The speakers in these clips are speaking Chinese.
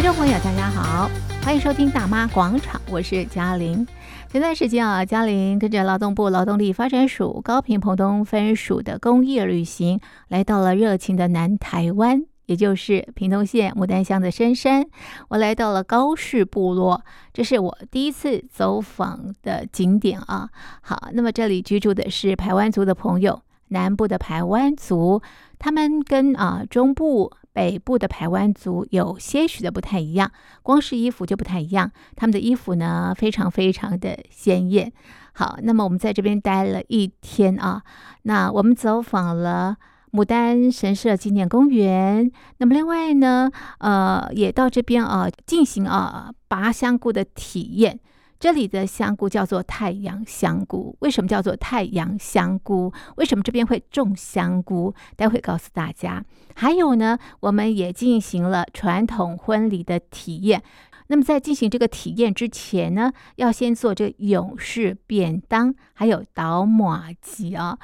听众朋友，大家好，欢迎收听《大妈广场》，我是嘉玲。前段时间啊，嘉玲跟着劳动部劳动力发展署高屏澎东分署的工业旅行，来到了热情的南台湾，也就是屏东县牡丹乡的深山。我来到了高氏部落，这是我第一次走访的景点啊。好，那么这里居住的是排湾族的朋友，南部的排湾族，他们跟啊中部。北部的排湾族有些许的不太一样，光是衣服就不太一样。他们的衣服呢，非常非常的鲜艳。好，那么我们在这边待了一天啊，那我们走访了牡丹神社纪念公园。那么另外呢，呃，也到这边啊进行啊拔香菇的体验。这里的香菇叫做太阳香菇，为什么叫做太阳香菇？为什么这边会种香菇？待会告诉大家。还有呢，我们也进行了传统婚礼的体验。那么在进行这个体验之前呢，要先做这勇士便当，还有捣麻糬啊。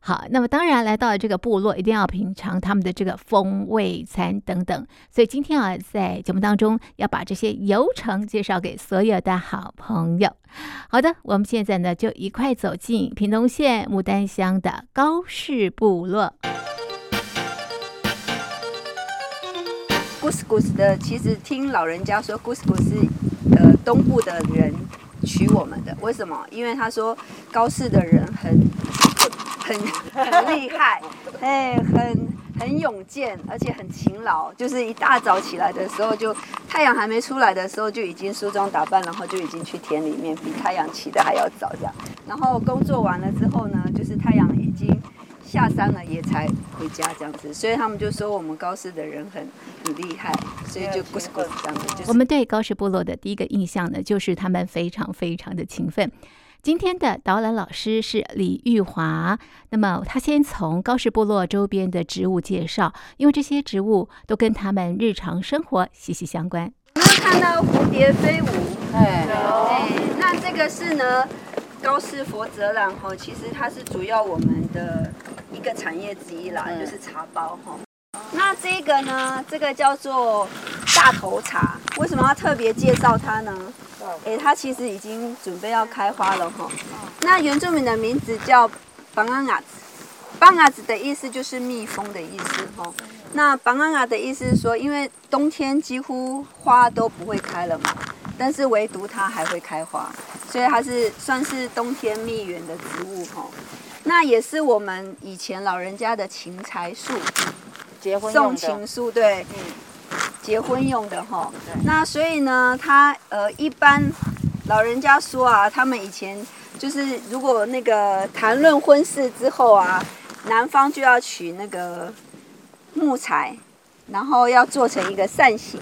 好，那么当然来到了这个部落，一定要品尝他们的这个风味餐等等。所以今天啊，在节目当中要把这些流程介绍给所有的好朋友。好的，我们现在呢就一块走进屏东县牡丹乡的高氏部落。古斯的，其实听老人家说，古斯古斯呃东部的人娶我们的，为什么？因为他说高氏的人很很很厉害，哎，很很勇健，而且很勤劳，就是一大早起来的时候就，太阳还没出来的时候就已经梳妆打扮，然后就已经去田里面，比太阳起得还要早这样。然后工作完了之后呢，就是太阳已经。下山了也才回家这样子，所以他们就说我们高士的人很很厉害，所以就不是这样子。就是、我们对高士部落的第一个印象呢，就是他们非常非常的勤奋。今天的导览老师是李玉华，那么他先从高氏部落周边的植物介绍，因为这些植物都跟他们日常生活息息相关。我们看到蝴蝶飞舞，哎，那这个是呢高士佛泽兰哈，其实它是主要我们的。一个产业之一啦，就是茶包哈。那这个呢，这个叫做大头茶，为什么要特别介绍它呢？哎，它其实已经准备要开花了哈。那原住民的名字叫邦阿雅子，邦阿子的意思就是蜜蜂的意思哈。那邦阿雅的意思是说，因为冬天几乎花都不会开了嘛，但是唯独它还会开花，所以它是算是冬天蜜源的植物哈。那也是我们以前老人家的请财树，结婚送情书，对，嗯，结婚用的哈。那所以呢，他呃，一般老人家说啊，他们以前就是如果那个谈论婚事之后啊，男方就要取那个木材，然后要做成一个扇形，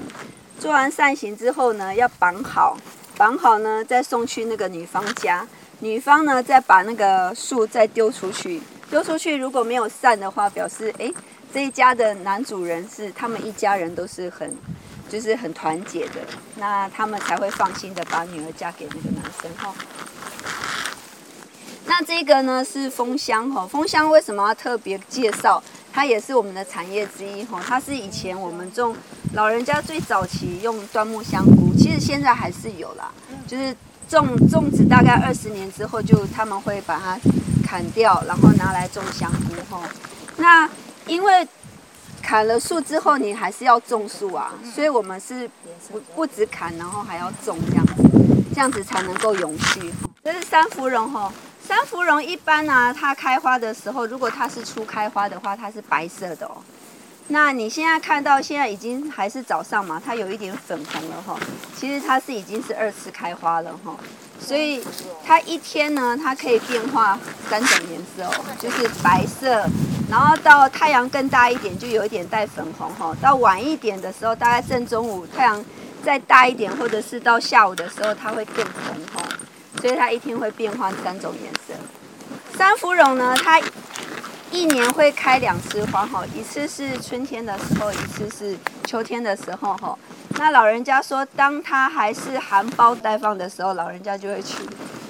做完扇形之后呢，要绑好，绑好呢，再送去那个女方家。女方呢，再把那个树再丢出去，丢出去如果没有散的话，表示哎，这一家的男主人是他们一家人都是很，就是很团结的，那他们才会放心的把女儿嫁给那个男生哈。那这个呢是蜂箱哈，蜂箱为什么要特别介绍？它也是我们的产业之一哈，它是以前我们种老人家最早期用端木香菇，其实现在还是有啦，就是。种种植大概二十年之后，就他们会把它砍掉，然后拿来种香菇哈。那因为砍了树之后，你还是要种树啊，所以我们是不不止砍，然后还要种这样子，这样子才能够永续。这是三芙蓉哈，山芙蓉一般呢、它开花的时候，如果它是初开花的话，它是白色的哦。那你现在看到现在已经还是早上嘛，它有一点粉红了哈。其实它是已经是二次开花了哈，所以它一天呢，它可以变化三种颜色哦，就是白色，然后到太阳更大一点就有一点带粉红哈，到晚一点的时候，大概正中午太阳再大一点，或者是到下午的时候，它会更红，所以它一天会变化三种颜色。山芙蓉呢，它。一年会开两次花哈，一次是春天的时候，一次是秋天的时候哈。那老人家说，当它还是含苞待放的时候，老人家就会去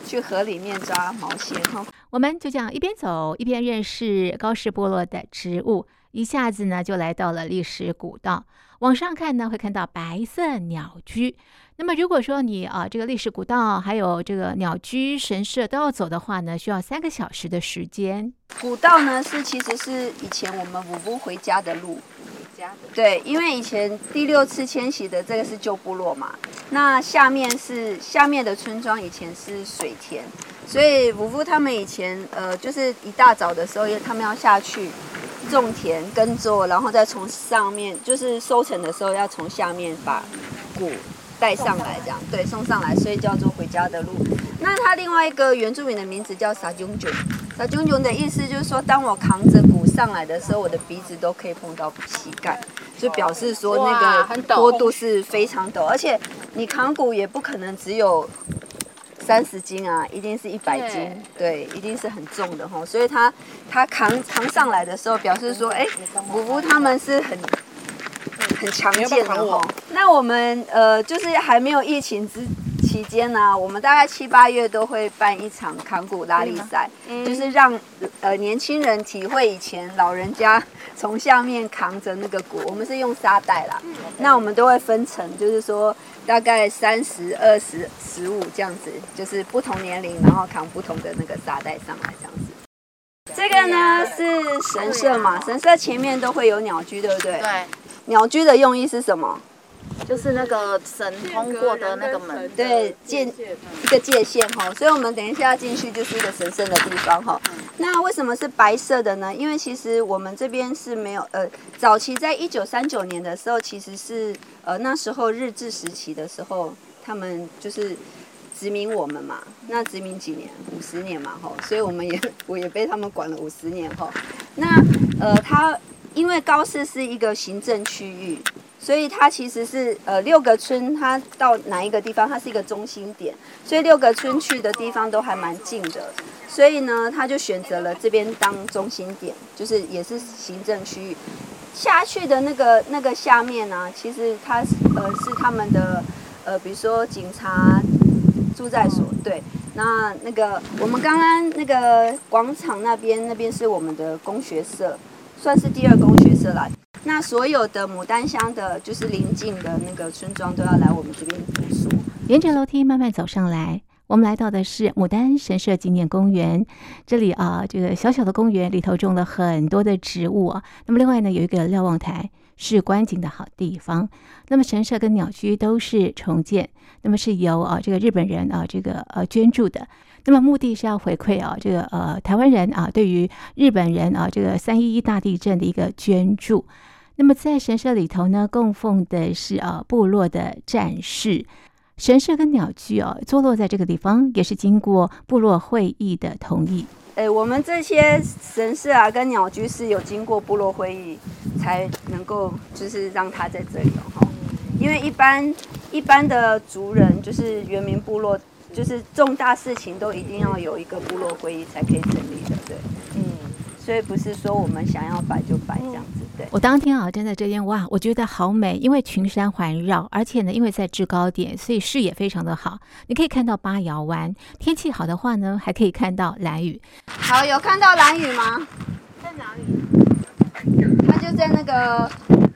去河里面抓毛线哈。我们就这样一边走一边认识高士部落的植物，一下子呢就来到了历史古道。往上看呢，会看到白色鸟居。那么如果说你啊这个历史古道还有这个鸟居神社都要走的话呢，需要三个小时的时间。古道呢是其实是以前我们五夫回家的路。对，因为以前第六次迁徙的这个是旧部落嘛，那下面是下面的村庄，以前是水田，所以五夫他们以前呃就是一大早的时候，他们要下去种田耕作，然后再从上面就是收成的时候要从下面把谷带上来，这样对送上来，所以叫做回家的路。那它另外一个原住民的名字叫撒炯炯，撒炯炯的意思就是说，当我扛着鼓上来的时候，我的鼻子都可以碰到膝盖，就表示说那个坡度是非常陡，而且你扛鼓也不可能只有三十斤啊，一定是一百斤，对，一定是很重的哈。所以他他扛扛上来的时候，表示说，哎，五夫他们是很很常见的哈。那我们呃，就是还没有疫情之。期间呢，我们大概七八月都会办一场扛鼓拉力赛，嗯、就是让呃年轻人体会以前老人家从下面扛着那个鼓，我们是用沙袋啦。嗯、那我们都会分成，就是说大概三十二十十五这样子，就是不同年龄，然后扛不同的那个沙袋上来这样子。这个呢是神社嘛，神社前面都会有鸟居，对不对？对。鸟居的用意是什么？就是那个神通过的那个门，对，界一个界限哈，所以我们等一下要进去就是一个神圣的地方哈。那为什么是白色的呢？因为其实我们这边是没有呃，早期在一九三九年的时候，其实是呃那时候日治时期的时候，他们就是殖民我们嘛。那殖民几年？五十年嘛哈，所以我们也我也被他们管了五十年哈。那呃，他因为高市是一个行政区域。所以它其实是呃六个村，它到哪一个地方，它是一个中心点，所以六个村去的地方都还蛮近的，所以呢，他就选择了这边当中心点，就是也是行政区域。下去的那个那个下面呢、啊，其实它呃是他们的呃，比如说警察住在所，对，那那个我们刚刚那个广场那边，那边是我们的工学社，算是第二公学社啦。那所有的牡丹乡的，就是邻近的那个村庄，都要来我们这边住宿。沿着楼梯慢慢走上来，我们来到的是牡丹神社纪念公园。这里啊，这个小小的公园里头种了很多的植物啊。那么另外呢，有一个瞭望台，是观景的好地方。那么神社跟鸟居都是重建，那么是由啊这个日本人啊这个呃捐助的。那么目的是要回馈啊这个呃台湾人啊对于日本人啊这个三一一大地震的一个捐助。那么在神社里头呢，供奉的是啊部落的战士。神社跟鸟居啊，坐落在这个地方，也是经过部落会议的同意。哎，我们这些神社啊跟鸟居是有经过部落会议才能够，就是让它在这里哈。因为一般一般的族人，就是原民部落，就是重大事情都一定要有一个部落会议才可以成立的，对。所以不是说我们想要摆就摆这样子，对。我当天啊站在这边，哇，我觉得好美，因为群山环绕，而且呢，因为在制高点，所以视野非常的好。你可以看到八瑶湾，天气好的话呢，还可以看到蓝雨。好，有看到蓝雨吗？在哪里？它就在那个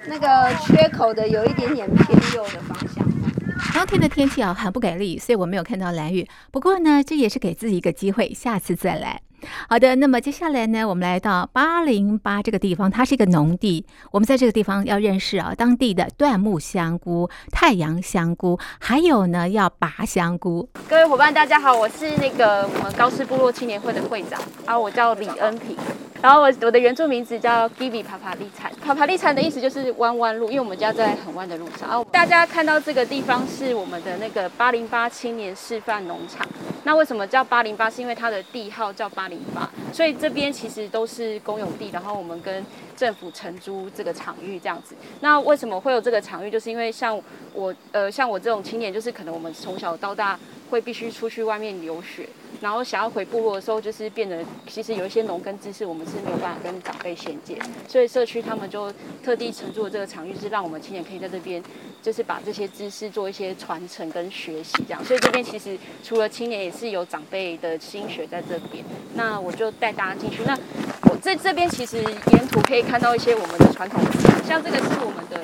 那个缺口的有一点点偏右的方向。当天的天气啊很不给力，所以我没有看到蓝雨。不过呢，这也是给自己一个机会，下次再来。好的，那么接下来呢，我们来到八零八这个地方，它是一个农地。我们在这个地方要认识啊，当地的椴木香菇、太阳香菇，还有呢要拔香菇。各位伙伴，大家好，我是那个我们高士部落青年会的会长啊，我叫李恩平。然后我我的原住名字叫 Givi 帕帕利产，帕帕利产的意思就是弯弯路，因为我们家在很弯的路上。啊，大家看到这个地方是我们的那个八零八青年示范农场。那为什么叫八零八？是因为它的地号叫八零嘛，所以这边其实都是公有地，然后我们跟政府承租这个场域这样子。那为什么会有这个场域？就是因为像我呃像我这种青年，就是可能我们从小到大会必须出去外面留学，然后想要回部落的时候，就是变得其实有一些农耕知识我们是没有办法跟长辈衔接，所以社区他们就特地承租了这个场域，是让我们青年可以在这边，就是把这些知识做一些传承跟学习这样。所以这边其实除了青年，也是有长辈的心血在这边。那我就带大家进去。那我在这边其实沿途可以看到一些我们的传统，像这个是我们的。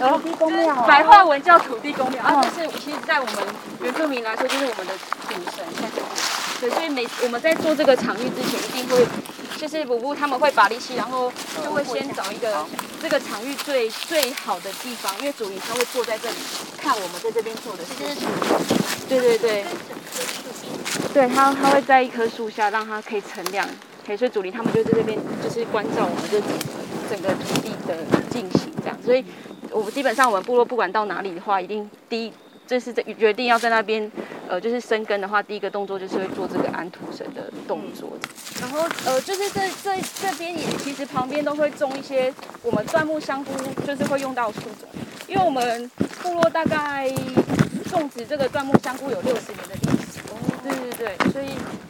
土地公庙，白话文叫土地公庙啊，就是其实，在我们原住民来说，就是我们的主神。对，所以每我们在做这个场域之前，一定会，就是五步他们会把力气，然后就会先找一个这个场域最最好的地方，因为主灵他会坐在这里看我们在这边做的事情。对对对，对他他会在一棵树下，让他可以乘凉。所以主灵他们就在这边，就是关照我们这整个土地的进行。这样，所以我们基本上我们部落不管到哪里的话，一定第一就是在决定要在那边，呃，就是生根的话，第一个动作就是会做这个安土神的动作。然后呃，就是这这这边也其实旁边都会种一些我们椴木香菇，就是会用到树种，因为我们部落大概种植这个椴木香菇有六十年的历史。对对对，所以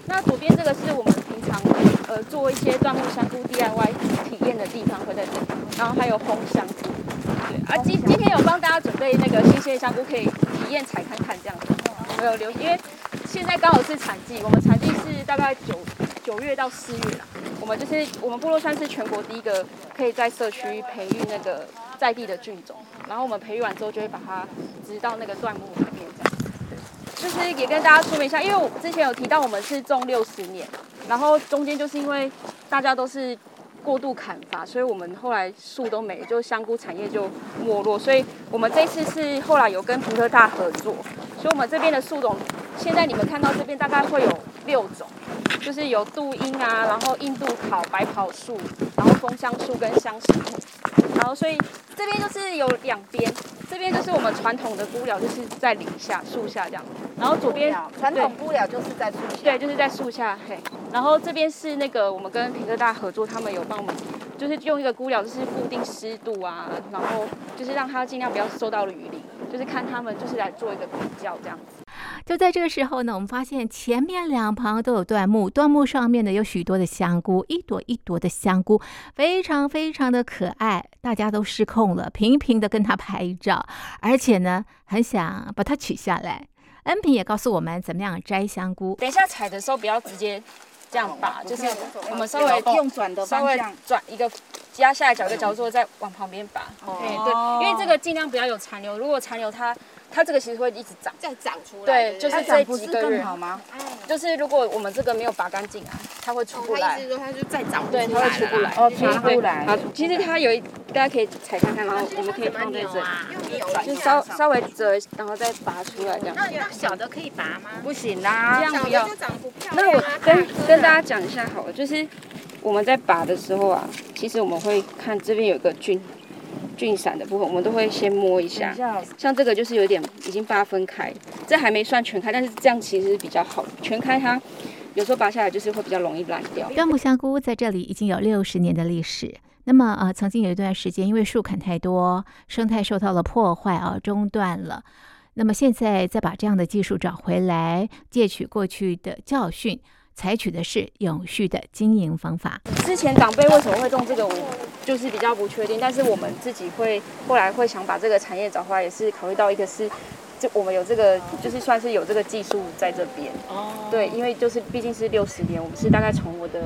那左边这个是我们平常呃做一些椴木香菇 DIY 体验的地方会在这里。然后还有烘香菇，对啊，今今天有帮大家准备那个新鲜香菇，可以体验采看看这样子。我有留，因为现在刚好是产季，我们产季是大概九九月到四月啦。我们就是我们部落算是全国第一个可以在社区培育那个在地的菌种，然后我们培育完之后就会把它植到那个椴木里面这样。就是也跟大家说明一下，因为我之前有提到我们是种六十年，然后中间就是因为大家都是。过度砍伐，所以我们后来树都没，就香菇产业就没落。所以我们这次是后来有跟屏科大合作，所以我们这边的树种，现在你们看到这边大概会有六种，就是有杜英啊，然后印度烤、白袍树，然后枫香树跟香石木，然后所以这边就是有两边。这边就是我们传统的菇寮，就是在林下树下这样。然后左边传统菇寮就是在树下。对，就是在树下。嘿，然后这边是那个我们跟屏科大合作，他们有帮我们，就是用一个菇寮，就是固定湿度啊，然后就是让它尽量不要受到雨淋，就是看他们就是来做一个比较这样子。就在这个时候呢，我们发现前面两旁都有椴木，椴木上面呢有许多的香菇，一朵一朵的香菇，非常非常的可爱，大家都失控了，频频的跟它拍照，而且呢很想把它取下来。恩平也告诉我们怎么样摘香菇，等一下采的时候不要直接这样拔，就是我们稍微用转的方向转一个压下来，找个角度再往旁边拔。对对，因为这个尽量不要有残留，如果残留它。它这个其实会一直长，再长出来。对，就是这几个月。好吗？就是如果我们这个没有拔干净啊，它会出不来。意思说它就再长。对，它会出不来。哦，出不来。好，其实它有一，大家可以踩看看，然后我们可以放在这里，就稍稍微折，然后再拔出来这样。那小的可以拔吗？不行啦，这样不要。那我跟跟大家讲一下好了，就是我们在拔的时候啊，其实我们会看这边有一个菌。菌伞的部分，我们都会先摸一下。像这个就是有点已经八分开，这还没算全开，但是这样其实是比较好。全开它有时候拔下来就是会比较容易烂掉。椴木香菇在这里已经有六十年的历史。那么呃，曾经有一段时间因为树砍太多，生态受到了破坏啊，中断了。那么现在再把这样的技术找回来，借取过去的教训。采取的是永续的经营方法。之前长辈为什么会种这个，我就是比较不确定。但是我们自己会后来会想把这个产业找回来，也是考虑到一个是，就我们有这个，就是算是有这个技术在这边。哦。对，因为就是毕竟是六十年，我们是大概从我的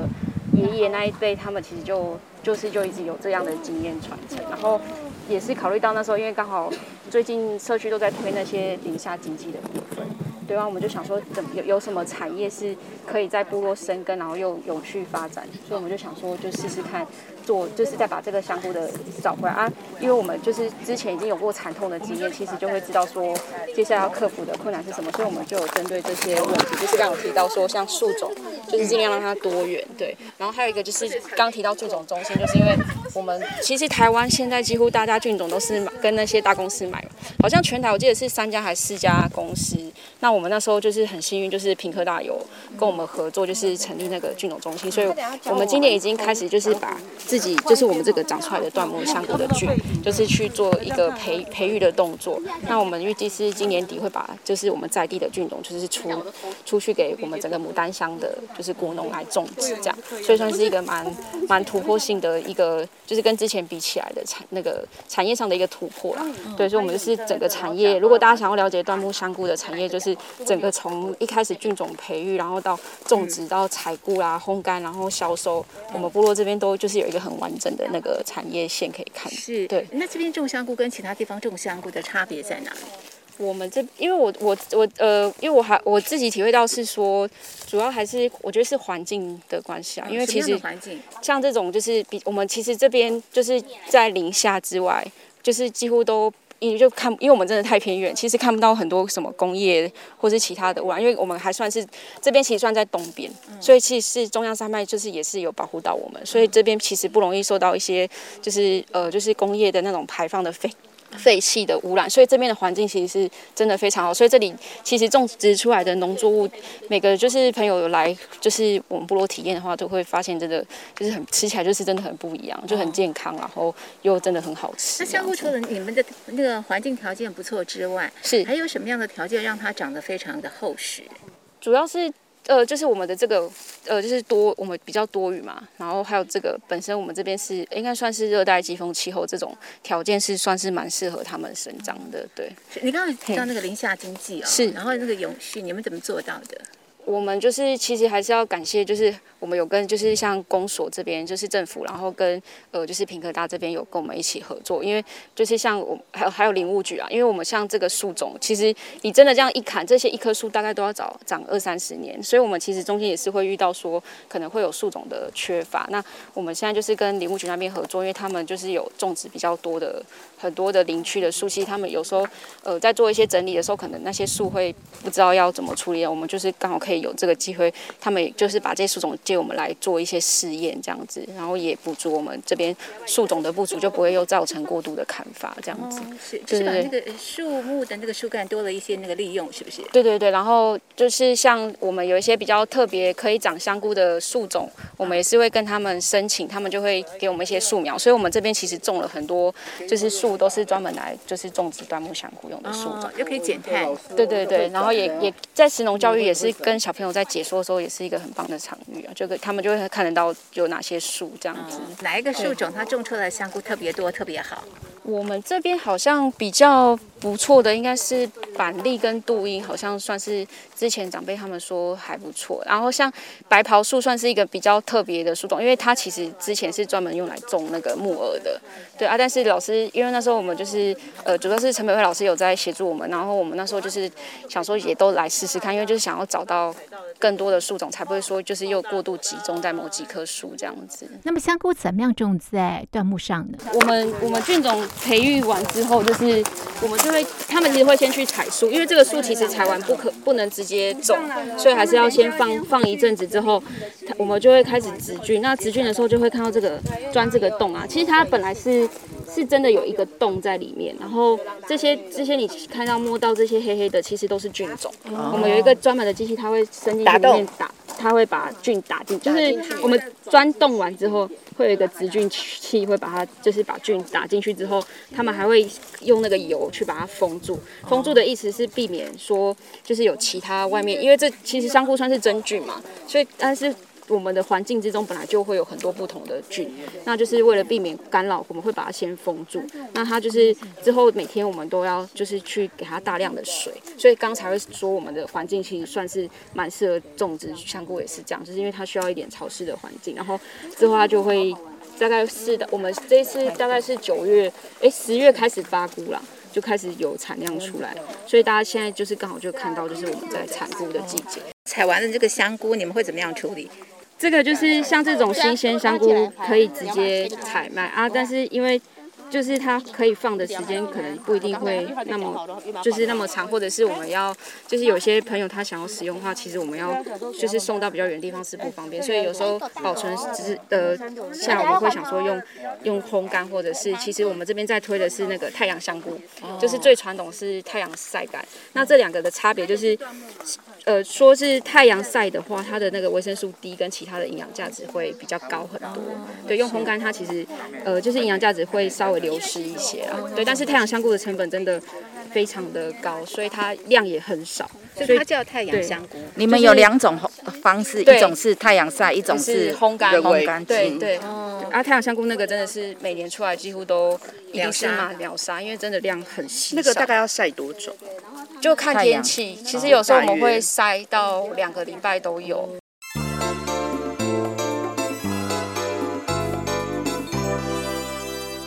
爷爷那一辈，他们其实就就是就一直有这样的经验传承，然后也是考虑到那时候，因为刚好最近社区都在推那些零下经济的部分。对吧，我们就想说，怎么有有什么产业是可以在部落生根，然后又永续发展，所以我们就想说，就试试看做，就是再把这个香菇的找回来啊。因为我们就是之前已经有过惨痛的经验，其实就会知道说接下来要克服的困难是什么，所以我们就有针对这些问题，就是刚刚有提到说像树种，就是尽量让它多元，对。然后还有一个就是刚提到菌种中心，就是因为我们其实台湾现在几乎大家菌种都是买跟那些大公司买，好像全台我记得是三家还是四家公司，那。我们那时候就是很幸运，就是平科大有跟我们合作，就是成立那个菌种中心，所以我们今年已经开始就是把自己就是我们这个长出来的椴木香菇的菌，就是去做一个培培育的动作。那我们预计是今年底会把就是我们在地的菌种，就是出出去给我们整个牡丹乡的，就是果农来种植这样，所以算是一个蛮蛮突破性的一个，就是跟之前比起来的产那个产业上的一个突破啦。对，所以我们就是整个产业，如果大家想要了解椴木香菇的产业，就是整个从一开始菌种培育，然后到种植到采菇啦、烘干，然后销售，我们部落这边都就是有一个很完整的那个产业线可以看。是，对。那这边种香菇跟其他地方种香菇的差别在哪里？我们这，因为我我我呃，因为我还我自己体会到是说，主要还是我觉得是环境的关系啊。因为其实环境像这种就是比我们其实这边就是在林下之外，就是几乎都。因为就看，因为我们真的太偏远，其实看不到很多什么工业或是其他的污染，因为我们还算是这边其实算在东边，所以其实是中央山脉就是也是有保护到我们，所以这边其实不容易受到一些就是呃就是工业的那种排放的废。废气的污染，所以这边的环境其实是真的非常好。所以这里其实种植出来的农作物，每个就是朋友有来，就是我们部落体验的话，都会发现真的就是很吃起来就是真的很不一样，就很健康，然后又真的很好吃。那香菇除了你们的那个环境条件不错之外，是还有什么样的条件让它长得非常的厚实？主要是。呃，就是我们的这个，呃，就是多我们比较多雨嘛，然后还有这个本身我们这边是应该算是热带季风气候，这种条件是算是蛮适合他们生长的。对，你刚刚提到那个林下经济啊、哦，是，然后那个永续，你们怎么做到的？我们就是其实还是要感谢，就是我们有跟就是像公所这边，就是政府，然后跟呃就是屏科大这边有跟我们一起合作，因为就是像我还有还有林务局啊，因为我们像这个树种，其实你真的这样一砍，这些一棵树大概都要长长二三十年，所以我们其实中间也是会遇到说可能会有树种的缺乏。那我们现在就是跟林务局那边合作，因为他们就是有种植比较多的很多的林区的树，其实他们有时候呃在做一些整理的时候，可能那些树会不知道要怎么处理，我们就是刚好可以。有这个机会，他们就是把这些树种借我们来做一些试验，这样子，然后也补足我们这边树种的不足，就不会又造成过度的砍伐，这样子。哦、是，就是把那个树木的那个树干多了一些那个利用，是不是？对对对，然后就是像我们有一些比较特别可以长香菇的树种，我们也是会跟他们申请，他们就会给我们一些树苗，所以我们这边其实种了很多，就是树都是专门来就是种植端木香菇用的树种，又、哦、可以减碳。对对对，然后也也在石农教育也是跟。小朋友在解说的时候，也是一个很棒的场域啊，就他们就会看得到有哪些树这样子。嗯、哪一个树种它种出来的香菇特别多、特别好？我们这边好像比较不错的，应该是板栗跟杜英，好像算是之前长辈他们说还不错。然后像白袍树算是一个比较特别的树种，因为它其实之前是专门用来种那个木耳的。对啊，但是老师因为那时候我们就是呃，主要是陈美惠老师有在协助我们，然后我们那时候就是想说也都来试试看，因为就是想要找到更多的树种，才不会说就是又过度集中在某几棵树这样子。那么香菇怎么样种在椴木上呢？我们我们菌种。培育完之后，就是我们就会，他们其实会先去采树，因为这个树其实采完不可不能直接种，所以还是要先放放一阵子之后，它我们就会开始植菌。那植菌的时候就会看到这个钻这个洞啊，其实它本来是是真的有一个洞在里面，然后这些这些你看到摸到这些黑黑的，其实都是菌种。我们有一个专门的机器，它会伸进去里面打，它会把菌打进，就是我们钻洞完之后。会有一个植菌器，会把它就是把菌打进去之后，他们还会用那个油去把它封住。封住的意思是避免说就是有其他外面，因为这其实香菇算是真菌嘛，所以但是。我们的环境之中本来就会有很多不同的菌，那就是为了避免干扰，我们会把它先封住。那它就是之后每天我们都要就是去给它大量的水，所以刚才会说我们的环境其实算是蛮适合种植香菇，也是这样，就是因为它需要一点潮湿的环境。然后之后它就会大概是的，我们这一次大概是九月，哎十月开始发菇了，就开始有产量出来，所以大家现在就是刚好就看到就是我们在产菇的季节。采完了这个香菇，你们会怎么样处理？这个就是像这种新鲜香菇可以直接采卖啊，但是因为就是它可以放的时间可能不一定会那么就是那么长，或者是我们要就是有些朋友他想要使用的话，其实我们要就是送到比较远的地方是不方便，所以有时候保存只是呃，像我们会想说用用烘干，或者是其实我们这边在推的是那个太阳香菇，就是最传统是太阳晒干，那这两个的差别就是。呃，说是太阳晒的话，它的那个维生素 D 跟其他的营养价值会比较高很多。对，用烘干它其实呃就是营养价值会稍微流失一些啊。对，但是太阳香菇的成本真的非常的高，所以它量也很少。所以它叫太阳香菇。你们有两种方式，一种是太阳晒，一种是烘干。烘干对对。哦。啊，太阳香菇那个真的是每年出来几乎都一定是嘛秒杀，因为真的量很稀。那个大概要晒多久？就看天气，其实有时候我们会塞到两个礼拜都有。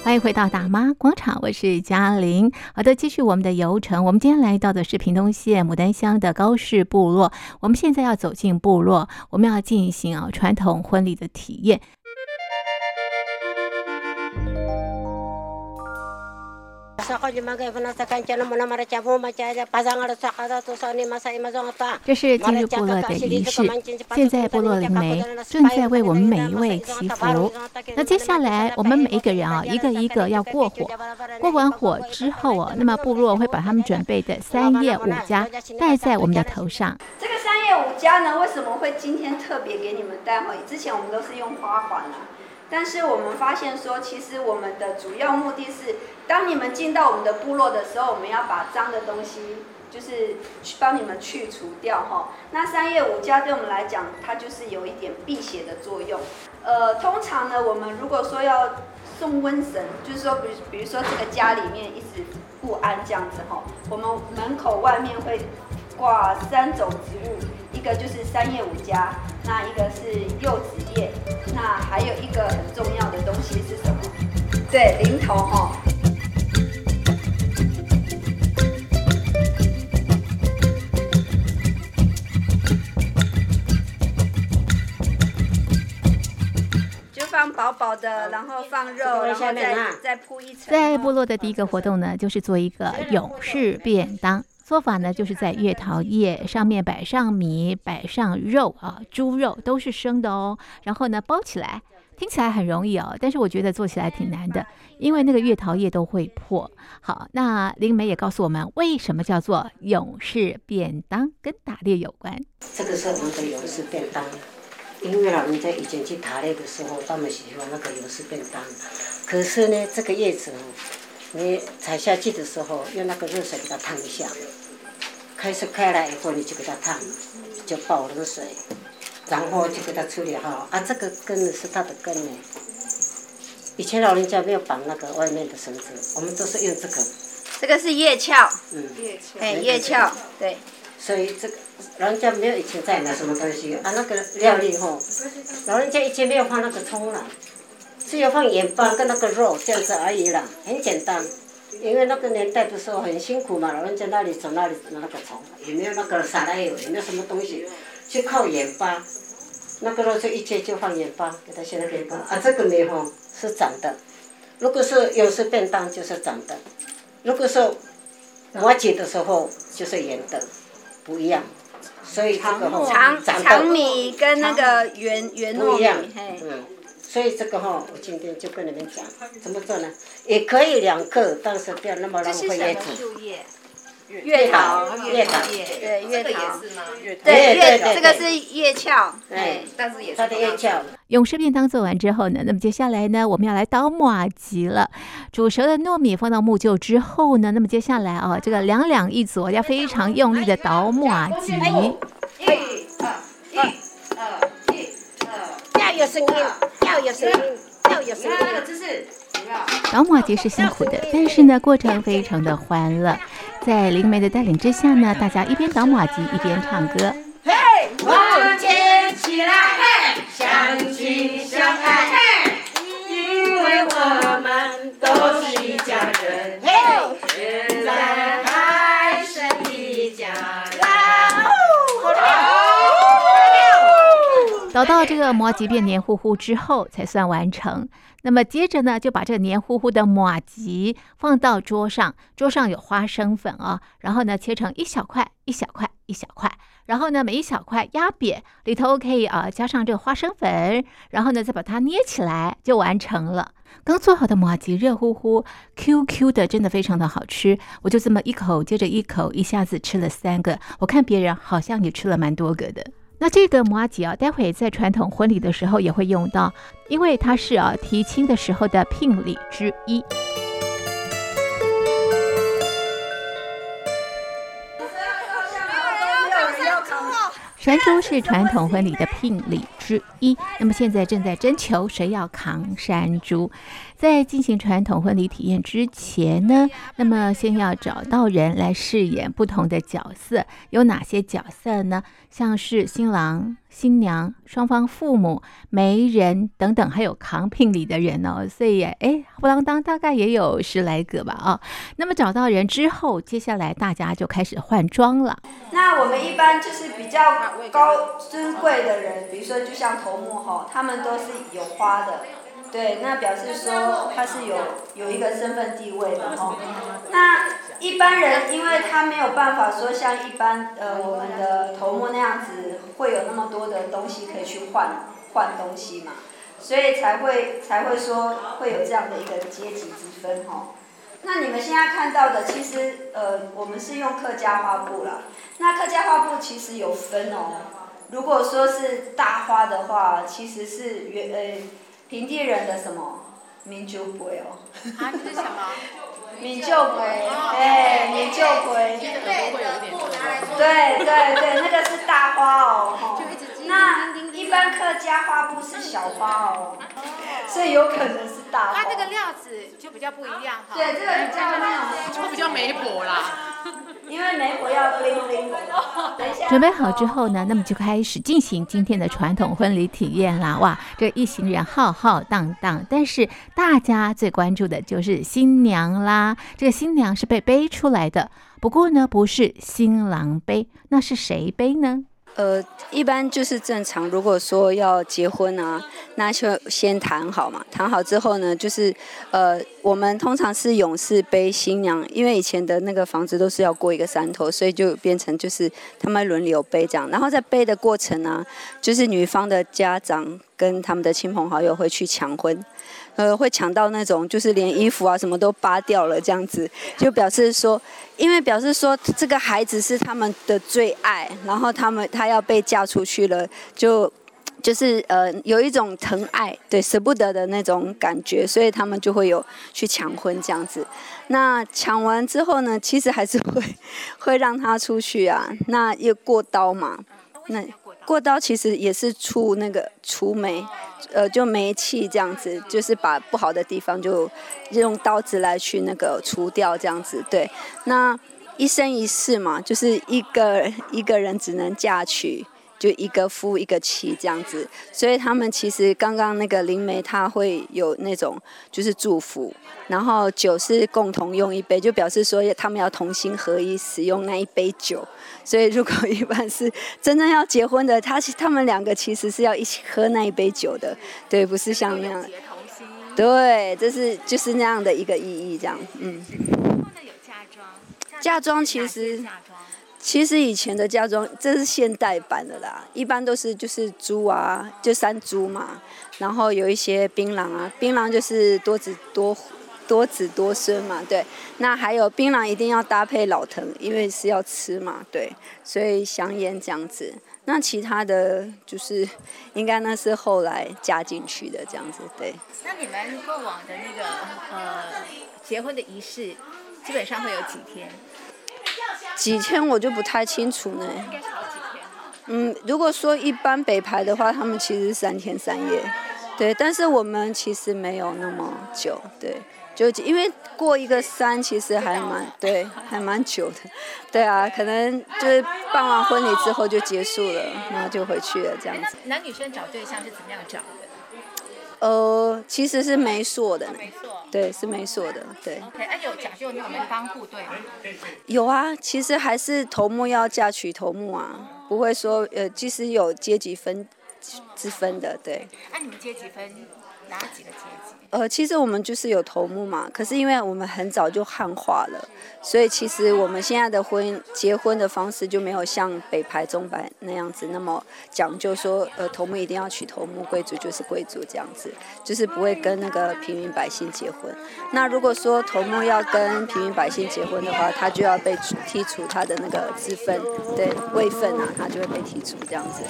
欢迎回到大妈广场，我是嘉玲。好的，继续我们的游程。我们今天来到的是屏东县牡丹乡的高氏部落。我们现在要走进部落，我们要进行啊传统婚礼的体验。这是今日部落的仪式。现在部落灵媒正在为我们每一位祈福。那接下来我们每一个人啊，一个一个要过火。过完火之后啊，那么部落会把他们准备的三叶五加戴在我们的头上。这个三叶五加呢，为什么会今天特别给你们戴？哈，之前我们都是用花环啊。但是我们发现说，其实我们的主要目的是，当你们进到我们的部落的时候，我们要把脏的东西，就是去帮你们去除掉哈。那三叶五加对我们来讲，它就是有一点辟邪的作用。呃，通常呢，我们如果说要送瘟神，就是说，比比如说这个家里面一直不安这样子哈，我们门口外面会挂三种植物，一个就是三叶五加，那一个是柚子叶。那还有一个很重要的东西是什么？对，零头哈。就放薄薄的，然后放肉，然后再再铺一层。在部落的第一个活动呢，就是做一个勇士便当。做法呢，就是在月桃叶上面摆上米，摆上肉啊，猪肉都是生的哦。然后呢，包起来，听起来很容易哦，但是我觉得做起来挺难的，因为那个月桃叶都会破。好，那灵媒也告诉我们，为什么叫做勇士便当，跟打猎有关。这个是我们的勇士便当，因为老人家以前去打猎的时候，他们喜欢那个勇士便当。可是呢，这个叶子你采下去的时候，用那个热水给它烫一下。开始开来以后，你就给它烫，就爆冷水，然后就给它处理好。啊，这个根是它的根呢。以前老人家没有绑那个外面的绳子，我们都是用这个。这个是叶鞘。嗯。叶鞘哎，叶鞘。对。所以这个老人家没有以前在买什么东西啊，那个料理吼，老人家以前没有放那个葱了，只有放盐巴跟那个肉这样子而已啦，很简单。因为那个年代的时候很辛苦嘛，老人家那里走那里拿那个虫，也没有那个撒奶油，也没有什么东西，就靠盐巴。那个肉就一切就放盐巴，给他现在给他啊，这个没哈是长的。如果是有时便当就是长的，如果是麻糬的时候就是圆的，不一样。所以这个长长米跟那个圆圆糯米，嗯。所以这个哈，我今天就跟你们讲怎么做呢？也可以两个，但是不要那么浪费叶子。月桃，月桃，对，月桃。对对对，这个是月翘，对，但是也是它的叶鞘。勇士便当做完之后呢，那么接下来呢，我们要来捣麻糬了。煮熟的糯米放到木臼之后呢，那么接下来啊，这个两两一组，要非常用力的捣麻糬。要有声音，要有声音，要有声音。捣麻糬是辛苦的，但是呢，过程非常的欢乐。在灵媒的带领之下呢，大家一边倒马吉一边唱歌。嘿，往前起来，嘿，相亲相爱，嘿，因为我们都是一家人，嘿，现在还是一家人。捣到这个麻糬变黏糊糊之后，才算完成。那么接着呢，就把这个黏糊糊的麻糬放到桌上，桌上有花生粉啊，然后呢，切成一小块一小块一小块，然后呢，每一小块压扁，里头可以啊加上这个花生粉，然后呢，再把它捏起来，就完成了。刚做好的麻糬热乎乎、Q Q 的，真的非常的好吃。我就这么一口接着一口，一下子吃了三个。我看别人好像也吃了蛮多个的。那这个摩阿吉啊，待会在传统婚礼的时候也会用到，因为它是啊提亲的时候的聘礼之一。山猪是传统婚礼的聘礼之一，那么现在正在征求谁要扛山猪。在进行传统婚礼体验之前呢，那么先要找到人来饰演不同的角色，有哪些角色呢？像是新郎、新娘、双方父母、媒人等等，还有扛聘礼的人哦。所以，哎，不啷当大概也有十来个吧啊、那么找到人之后，接下来大家就开始换装了。那我们一般就是比较高尊贵的人，比如说就像头目哈，他们都是有花的。对，那表示说他是有有一个身份地位的哈。那一般人，因为他没有办法说像一般呃我们的头目那样子，会有那么多的东西可以去换换东西嘛，所以才会才会说会有这样的一个阶级之分哈。那你们现在看到的，其实呃我们是用客家花布啦。那客家花布其实有分哦，如果说是大花的话，其实是原呃。平地人的什么？民族鬼哦。啊，这是什么？民就贵，哎，民就贵。对对对，那个是大花哦。那一般客家花布是小花哦，所以有可能是大花。它这个料子就比较不一样哈。对，这个比较那种，就比较媒婆啦。因为媒婆要 bling bling 的。等一下。准备好之后呢，那么就开始进行今天的传统婚礼体验啦！哇，这一行人浩浩荡荡，但是大家最关注的就是新娘啦。这个新娘是被背出来的，不过呢，不是新郎背，那是谁背呢？呃，一般就是正常。如果说要结婚啊，那就先谈好嘛。谈好之后呢，就是呃，我们通常是勇士背新娘，因为以前的那个房子都是要过一个山头，所以就变成就是他们轮流背这样。然后在背的过程呢，就是女方的家长跟他们的亲朋好友会去抢婚。呃，会抢到那种，就是连衣服啊什么都扒掉了，这样子，就表示说，因为表示说这个孩子是他们的最爱，然后他们他要被嫁出去了，就就是呃有一种疼爱，对，舍不得的那种感觉，所以他们就会有去抢婚这样子。那抢完之后呢，其实还是会 会让他出去啊，那又过刀嘛，那。过刀其实也是除那个除霉，呃，就煤气这样子，就是把不好的地方就用刀子来去那个除掉这样子。对，那一生一世嘛，就是一个一个人只能嫁娶。就一个夫一个妻这样子，所以他们其实刚刚那个灵媒他会有那种就是祝福，然后酒是共同用一杯，就表示说他们要同心合一使用那一杯酒。所以如果一般是真正要结婚的，他他们两个其实是要一起喝那一杯酒的，对，不是像那样。对，这是就是那样的一个意义，这样，嗯。嫁妆其实。其实以前的嫁妆，这是现代版的啦。一般都是就是猪啊，就山猪嘛，然后有一些槟榔啊，槟榔就是多子多多子多孙嘛，对。那还有槟榔一定要搭配老藤，因为是要吃嘛，对。所以香烟这样子。那其他的就是应该那是后来加进去的这样子，对。那你们过往的那个呃结婚的仪式，基本上会有几天？几天我就不太清楚呢。嗯，如果说一般北排的话，他们其实三天三夜，对。但是我们其实没有那么久，对。就因为过一个山其实还蛮，对，还蛮久的。对啊，可能就是办完婚礼之后就结束了，然后就回去了这样子。男女生找对象是怎么样找？呃，其实是没锁的，对，是没锁的，对。OK，哎、啊，有讲究你有门当户对吗？有啊，其实还是头目要嫁娶头目啊，不会说呃，即使有阶级分之分的，对。那、啊、你们阶级分哪几个阶级？呃，其实我们就是有头目嘛，可是因为我们很早就汉化了，所以其实我们现在的婚结婚的方式就没有像北排、中排那样子那么讲究，说呃头目一定要娶头目，贵族就是贵族这样子，就是不会跟那个平民百姓结婚。那如果说头目要跟平民百姓结婚的话，他就要被剔除他的那个资分，对位分啊，他就会被剔除这样子。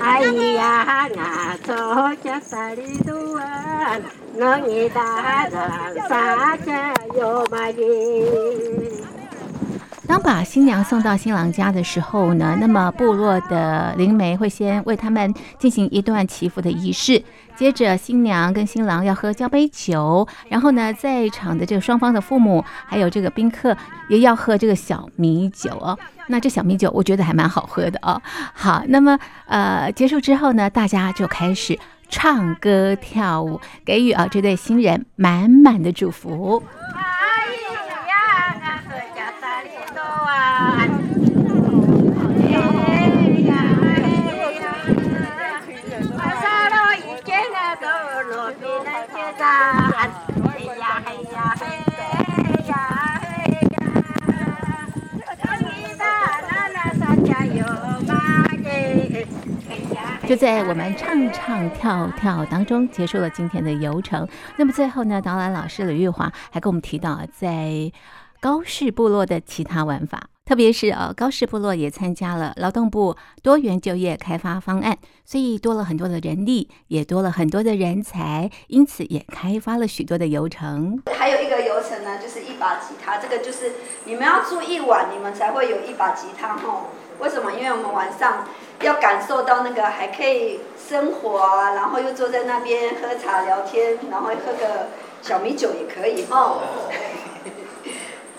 哎呀，那做家啥哩都啊，能一大人啥家有嘛的。当把新娘送到新郎家的时候呢，那么部落的灵媒会先为他们进行一段祈福的仪式，接着新娘跟新郎要喝交杯酒，然后呢，在场的这个双方的父母还有这个宾客也要喝这个小米酒哦。那这小米酒我觉得还蛮好喝的哦。好，那么呃结束之后呢，大家就开始唱歌跳舞，给予啊这对新人满满的祝福。就在我们唱唱跳跳当中结束了今天的游程。那么最后呢，导览老师吕玉华还跟我们提到，在高氏部落的其他玩法，特别是呃高氏部落也参加了劳动部多元就业开发方案，所以多了很多的人力，也多了很多的人才，因此也开发了许多的游程。还有一个游程呢，就是一把吉他，这个就是你们要住一晚，你们才会有一把吉他哦。为什么？因为我们晚上。要感受到那个还可以生活啊，然后又坐在那边喝茶聊天，然后喝个小米酒也可以哦。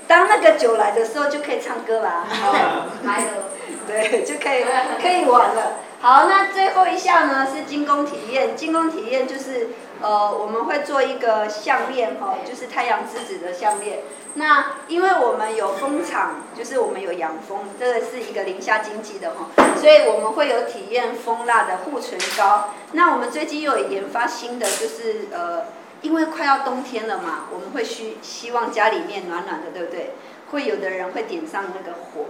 当那个酒来的时候，就可以唱歌啦。还有，对，就可以可以玩了。好，那最后一项呢是精工体验。精工体验就是呃，我们会做一个项链哈，就是太阳之子的项链。那因为我们有蜂场，就是我们有养蜂，这个是一个林下经济的哈，所以我们会有体验蜂蜡的护唇膏。那我们最近又有研发新的，就是呃，因为快要冬天了嘛，我们会需希望家里面暖暖的，对不对？会有的人会点上那个火，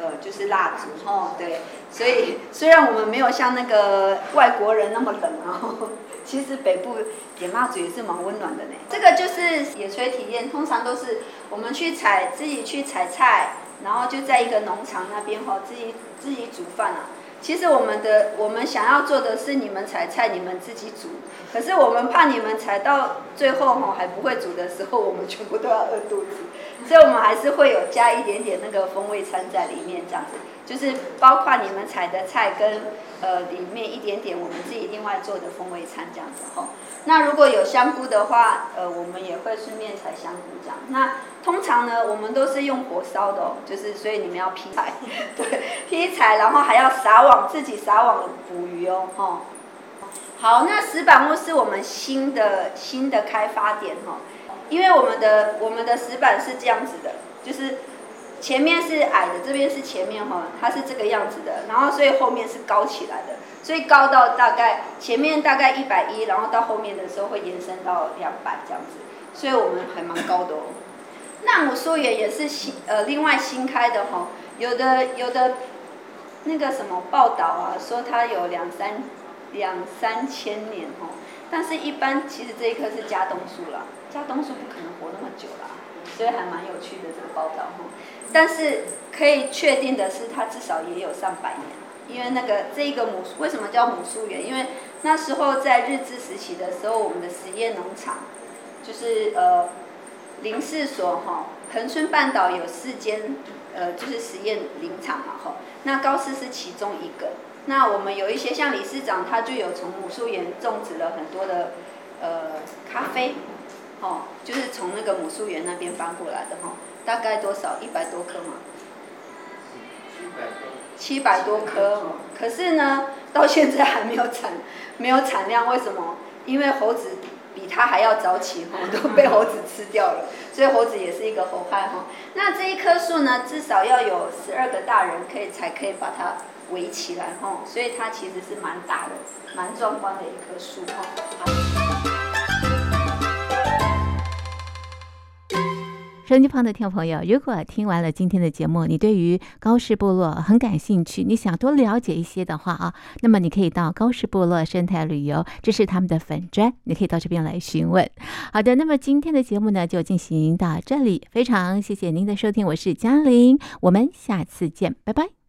呃，就是蜡烛哦，对。所以虽然我们没有像那个外国人那么冷啊。其实北部点蜡烛也是蛮温暖的呢。这个就是野炊体验，通常都是我们去采，自己去采菜，然后就在一个农场那边哈，自己自己煮饭啊。其实我们的我们想要做的是你们采菜，你们自己煮。可是我们怕你们采到最后哈还不会煮的时候，我们全部都要饿肚子。所以我们还是会有加一点点那个风味餐在里面，这样子。就是包括你们采的菜跟呃里面一点点我们自己另外做的风味餐这样子吼。那如果有香菇的话，呃我们也会顺便采香菇这样。那通常呢，我们都是用火烧的哦，就是所以你们要劈柴，对，劈柴，然后还要撒网，自己撒网捕鱼哦，吼。好，那石板屋是我们新的新的开发点哈，因为我们的我们的石板是这样子的，就是。前面是矮的，这边是前面哈，它是这个样子的，然后所以后面是高起来的，所以高到大概前面大概一百一，然后到后面的时候会延伸到两百这样子，所以我们还蛮高的哦。那我说也也是新呃另外新开的哈，有的有的那个什么报道啊，说它有两三两三千年哈，但是一般其实这一棵是加冬树啦，加冬树不可能活那么久啦，所以还蛮有趣的这个报道哈。但是可以确定的是，它至少也有上百年，因为那个这个母为什么叫母树园？因为那时候在日治时期的时候，我们的实验农场就是呃林试所哈，恒春半岛有四间呃就是实验林场嘛哈，那高士是其中一个。那我们有一些像理事长，他就有从母树园种植了很多的呃咖啡，哦，就是从那个母树园那边搬过来的哈。大概多少？一百多棵嘛。七百多棵。可是呢，到现在还没有产，没有产量。为什么？因为猴子比它还要早起，都被猴子吃掉了。所以猴子也是一个猴害哈。那这一棵树呢，至少要有十二个大人可以才可以把它围起来哈，所以它其实是蛮大的、蛮壮观的一棵树哈。收音机旁的听众朋友，如果听完了今天的节目，你对于高氏部落很感兴趣，你想多了解一些的话啊，那么你可以到高氏部落生态旅游，这是他们的粉砖，你可以到这边来询问。好的，那么今天的节目呢就进行到这里，非常谢谢您的收听，我是嘉玲，我们下次见，拜拜。